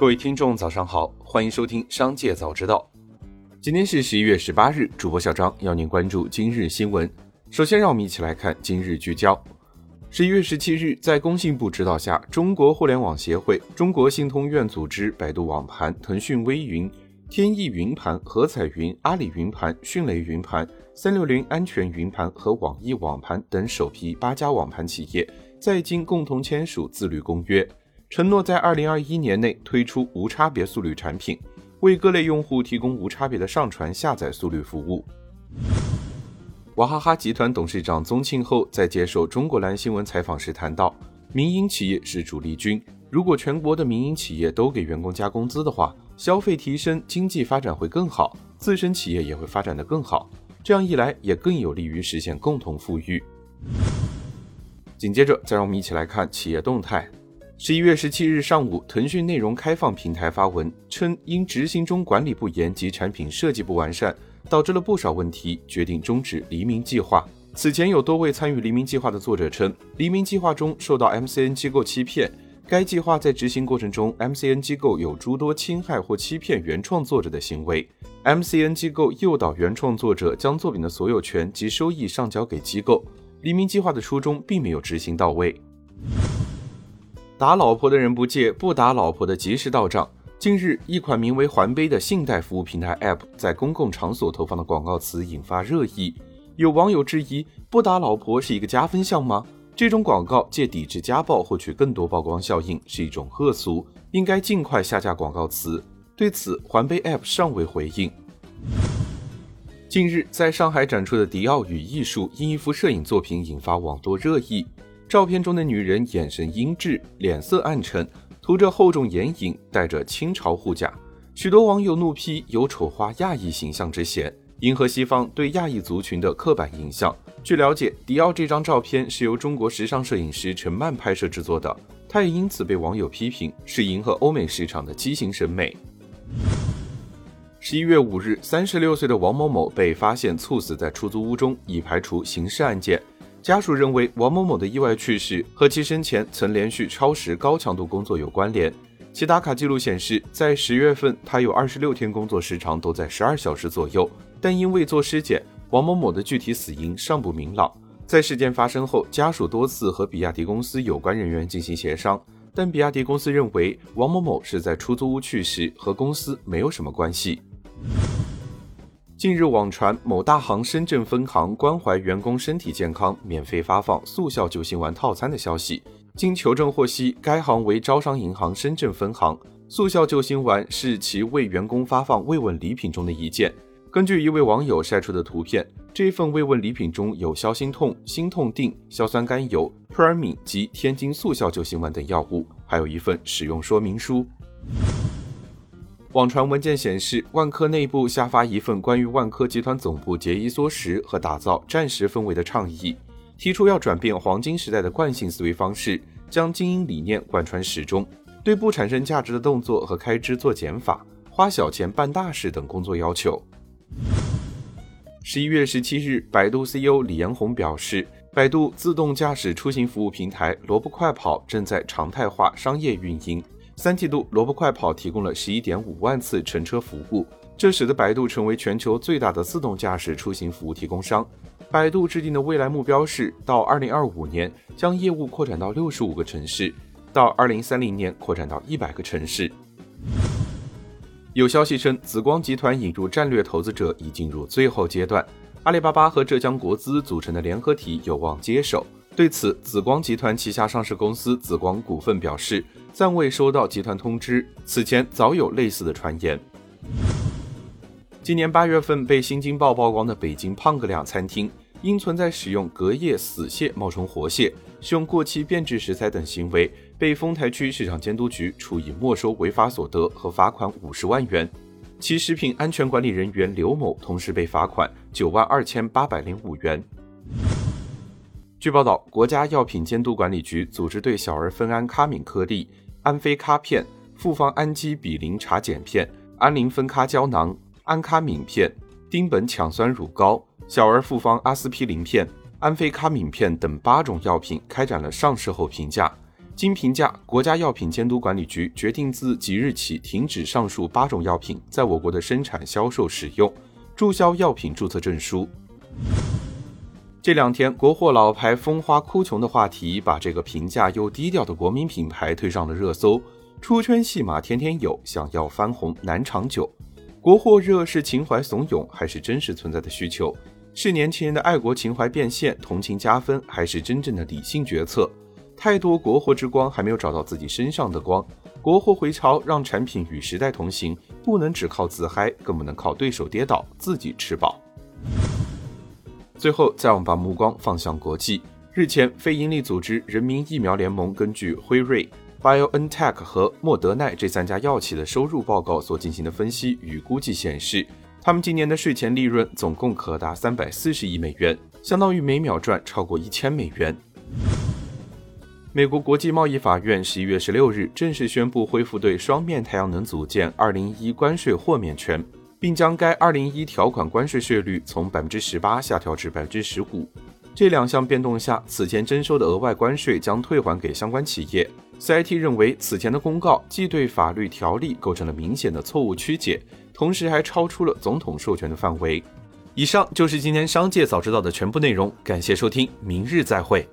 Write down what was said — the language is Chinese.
各位听众，早上好，欢迎收听《商界早知道》。今天是十一月十八日，主播小张要您关注今日新闻。首先，让我们一起来看今日聚焦。十一月十七日，在工信部指导下，中国互联网协会、中国信通院组织、百度网盘、腾讯微云、天翼云盘、合彩云、阿里云盘、迅雷云盘、三六零安全云盘和网易网盘等首批八家网盘企业在京共同签署自律公约。承诺在二零二一年内推出无差别速率产品，为各类用户提供无差别的上传下载速率服务。娃哈哈集团董事长宗庆后在接受中国蓝新闻采访时谈到，民营企业是主力军，如果全国的民营企业都给员工加工资的话，消费提升，经济发展会更好，自身企业也会发展的更好，这样一来也更有利于实现共同富裕。紧接着，再让我们一起来看企业动态。十一月十七日上午，腾讯内容开放平台发文称，因执行中管理不严及产品设计不完善，导致了不少问题，决定终止黎明计划。此前有多位参与黎明计划的作者称，黎明计划中受到 MCN 机构欺骗，该计划在执行过程中，MCN 机构有诸多侵害或欺骗原创作者的行为，MCN 机构诱导原创作者将作品的所有权及收益上交给机构，黎明计划的初衷并没有执行到位。打老婆的人不借，不打老婆的及时到账。近日，一款名为“环杯”的信贷服务平台 App 在公共场所投放的广告词引发热议。有网友质疑：“不打老婆是一个加分项吗？这种广告借抵制家暴获取更多曝光效应是一种恶俗，应该尽快下架广告词。”对此，环杯 App 尚未回应。近日，在上海展出的迪奥与艺术因一幅摄影作品引发网络热议。照片中的女人眼神阴鸷，脸色暗沉，涂着厚重眼影，戴着清朝护甲。许多网友怒批有丑化亚裔形象之嫌，迎合西方对亚裔族群的刻板印象。据了解，迪奥这张照片是由中国时尚摄影师陈曼拍摄制作的，他也因此被网友批评是迎合欧美市场的畸形审美。十一月五日，三十六岁的王某某被发现猝死在出租屋中，已排除刑事案件。家属认为王某某的意外去世和其生前曾连续超时高强度工作有关联。其打卡记录显示，在十月份，他有二十六天工作时长都在十二小时左右，但因未做尸检，王某某的具体死因尚不明朗。在事件发生后，家属多次和比亚迪公司有关人员进行协商，但比亚迪公司认为王某某是在出租屋去世，和公司没有什么关系。近日网传某大行深圳分行关怀员工身体健康，免费发放速效救心丸套餐的消息。经求证获悉，该行为招商银行深圳分行，速效救心丸是其为员工发放慰问礼品中的一件。根据一位网友晒出的图片，这份慰问礼品中有消心痛、心痛定、硝酸甘油、扑尔敏及天津速效救心丸等药物，还有一份使用说明书。网传文件显示，万科内部下发一份关于万科集团总部节衣缩食和打造战时氛围的倡议，提出要转变黄金时代的惯性思维方式，将经营理念贯穿始终，对不产生价值的动作和开支做减法，花小钱办大事等工作要求。十一月十七日，百度 CEO 李彦宏表示，百度自动驾驶出行服务平台萝卜快跑正在常态化商业运营。三季度，萝卜快跑提供了十一点五万次乘车服务，这使得百度成为全球最大的自动驾驶出行服务提供商。百度制定的未来目标是，到二零二五年将业务扩展到六十五个城市，到二零三零年扩展到一百个城市。有消息称，紫光集团引入战略投资者已进入最后阶段，阿里巴巴和浙江国资组成的联合体有望接手。对此，紫光集团旗下上市公司紫光股份表示。暂未收到集团通知，此前早有类似的传言。今年八月份被《新京报》曝光的北京胖哥俩餐厅，因存在使用隔夜死蟹冒充活蟹、使用过期变质食材等行为，被丰台区市场监督局处以没收违法所得和罚款五十万元。其食品安全管理人员刘某同时被罚款九万二千八百零五元。据报道，国家药品监督管理局组织对小儿酚胺咖敏颗粒、安非咖片、复方氨基比林茶碱片、安磷酚咖胶囊、安咖敏片、丁苯羟酸乳膏、小儿复方阿司匹林片、安非卡敏片等八种药品开展了上市后评价，经评价，国家药品监督管理局决定自即日起停止上述八种药品在我国的生产、销售、使用，注销药品注册证书。这两天，国货老牌风花哭穷的话题，把这个平价又低调的国民品牌推上了热搜。出圈戏码天天有，想要翻红难长久。国货热是情怀怂恿，还是真实存在的需求？是年轻人的爱国情怀变现，同情加分，还是真正的理性决策？太多国货之光还没有找到自己身上的光，国货回潮让产品与时代同行，不能只靠自嗨，更不能靠对手跌倒自己吃饱。最后，再我们把目光放向国际。日前，非营利组织人民疫苗联盟根据辉瑞、BioNTech 和莫德奈这三家药企的收入报告所进行的分析与估计显示，他们今年的税前利润总共可达三百四十亿美元，相当于每秒赚超过一千美元。美国国际贸易法院十一月十六日正式宣布恢复对双面太阳能组件二零一关税豁免权，并将该二零一条款关税税率从百分之十八下调至百分之十五。这两项变动下，此前征收的额外关税将退还给相关企业。CIT 认为，此前的公告既对法律条例构成了明显的错误曲解，同时还超出了总统授权的范围。以上就是今天商界早知道的全部内容，感谢收听，明日再会。